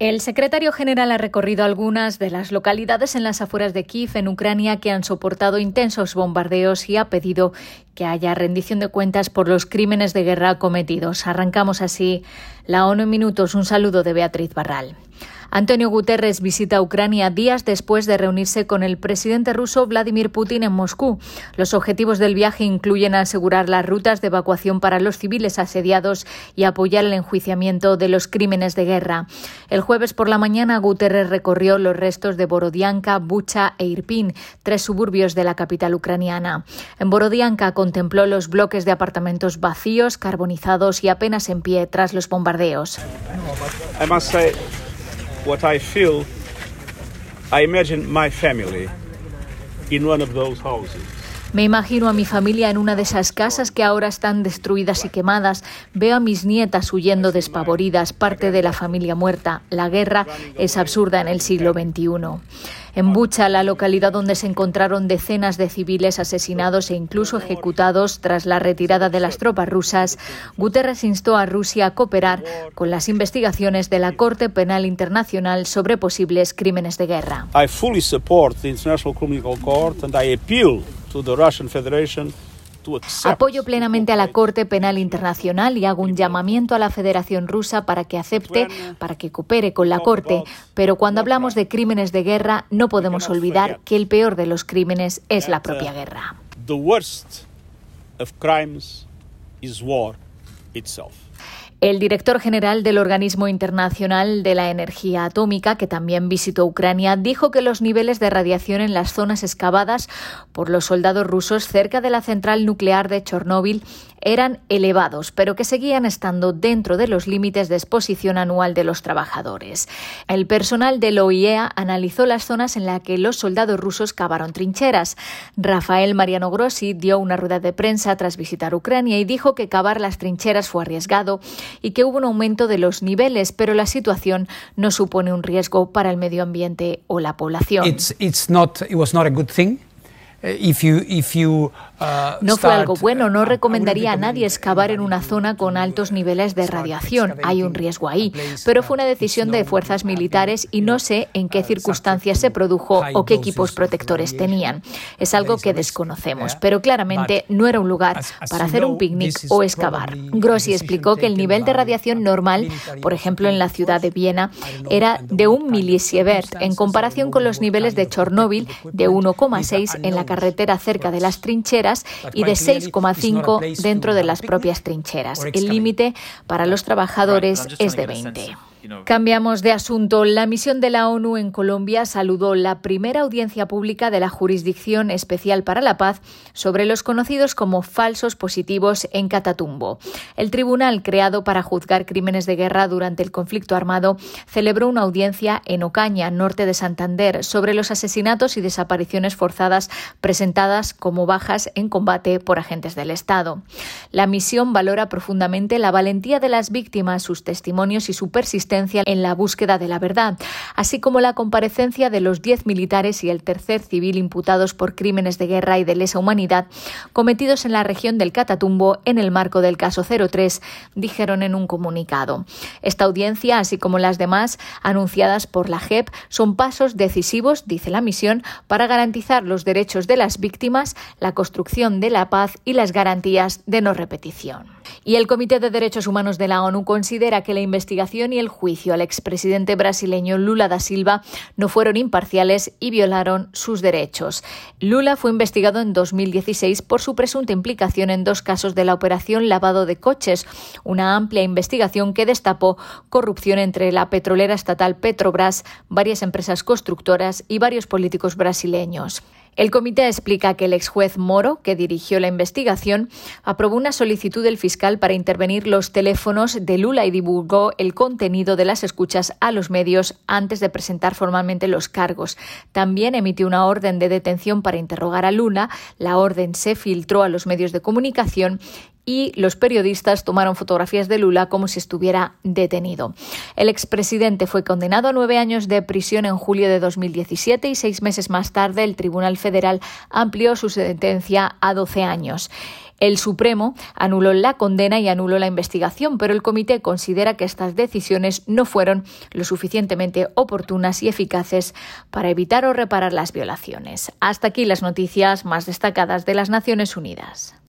El secretario general ha recorrido algunas de las localidades en las afueras de Kiev, en Ucrania, que han soportado intensos bombardeos y ha pedido que haya rendición de cuentas por los crímenes de guerra cometidos. Arrancamos así la ONU en minutos. Un saludo de Beatriz Barral. Antonio Guterres visita Ucrania días después de reunirse con el presidente ruso Vladimir Putin en Moscú. Los objetivos del viaje incluyen asegurar las rutas de evacuación para los civiles asediados y apoyar el enjuiciamiento de los crímenes de guerra. El jueves por la mañana Guterres recorrió los restos de Borodianka, Bucha e Irpin, tres suburbios de la capital ucraniana. En Borodianka contempló los bloques de apartamentos vacíos, carbonizados y apenas en pie tras los bombardeos what I feel, I imagine my family in one of those houses. Me imagino a mi familia en una de esas casas que ahora están destruidas y quemadas. Veo a mis nietas huyendo despavoridas, parte de la familia muerta. La guerra es absurda en el siglo XXI. En Bucha, la localidad donde se encontraron decenas de civiles asesinados e incluso ejecutados tras la retirada de las tropas rusas, Guterres instó a Rusia a cooperar con las investigaciones de la Corte Penal Internacional sobre posibles crímenes de guerra. I fully support the International Criminal Court and I appeal to the Russian Federation Apoyo plenamente a la Corte Penal Internacional y hago un llamamiento a la Federación Rusa para que acepte, para que coopere con la Corte. Pero cuando hablamos de crímenes de guerra, no podemos olvidar que el peor de los crímenes es la propia guerra. El director general del Organismo Internacional de la Energía Atómica, que también visitó Ucrania, dijo que los niveles de radiación en las zonas excavadas por los soldados rusos cerca de la central nuclear de Chernóbil eran elevados, pero que seguían estando dentro de los límites de exposición anual de los trabajadores. El personal del OIEA analizó las zonas en las que los soldados rusos cavaron trincheras. Rafael Mariano Grossi dio una rueda de prensa tras visitar Ucrania y dijo que cavar las trincheras fue arriesgado y que hubo un aumento de los niveles, pero la situación no supone un riesgo para el medio ambiente o la población. Uh, no fue algo bueno. No recomendaría a nadie excavar en una zona con altos niveles de radiación. Hay un riesgo ahí. Pero fue una decisión de fuerzas militares y no sé en qué circunstancias se produjo o qué equipos protectores tenían. Es algo que desconocemos. Pero claramente no era un lugar para hacer un picnic o excavar. Grossi explicó que el nivel de radiación normal, por ejemplo en la ciudad de Viena, era de un milisievert en comparación con los niveles de Chernóbil de 1,6 en la carretera cerca de las trincheras y de 6,5 dentro de las propias trincheras. El límite para los trabajadores es de 20. Cambiamos de asunto. La misión de la ONU en Colombia saludó la primera audiencia pública de la Jurisdicción Especial para la Paz sobre los conocidos como falsos positivos en Catatumbo. El tribunal creado para juzgar crímenes de guerra durante el conflicto armado celebró una audiencia en Ocaña, norte de Santander, sobre los asesinatos y desapariciones forzadas presentadas como bajas en combate por agentes del Estado. La misión valora profundamente la valentía de las víctimas, sus testimonios y su persistencia en la búsqueda de la verdad, así como la comparecencia de los diez militares y el tercer civil imputados por crímenes de guerra y de lesa humanidad cometidos en la región del Catatumbo en el marco del caso 03, dijeron en un comunicado. Esta audiencia, así como las demás anunciadas por la JEP, son pasos decisivos, dice la misión, para garantizar los derechos de las víctimas, la construcción de la paz y las garantías de no repetición. Y el Comité de Derechos Humanos de la ONU considera que la investigación y el juicio al expresidente brasileño Lula da Silva no fueron imparciales y violaron sus derechos. Lula fue investigado en 2016 por su presunta implicación en dos casos de la operación lavado de coches, una amplia investigación que destapó corrupción entre la petrolera estatal Petrobras, varias empresas constructoras y varios políticos brasileños. El comité explica que el ex juez Moro, que dirigió la investigación, aprobó una solicitud del fiscal para intervenir los teléfonos de Lula y divulgó el contenido de las escuchas a los medios antes de presentar formalmente los cargos. También emitió una orden de detención para interrogar a Lula. La orden se filtró a los medios de comunicación y los periodistas tomaron fotografías de Lula como si estuviera detenido. El expresidente fue condenado a nueve años de prisión en julio de 2017 y seis meses más tarde el Tribunal Federal amplió su sentencia a doce años. El Supremo anuló la condena y anuló la investigación, pero el comité considera que estas decisiones no fueron lo suficientemente oportunas y eficaces para evitar o reparar las violaciones. Hasta aquí las noticias más destacadas de las Naciones Unidas.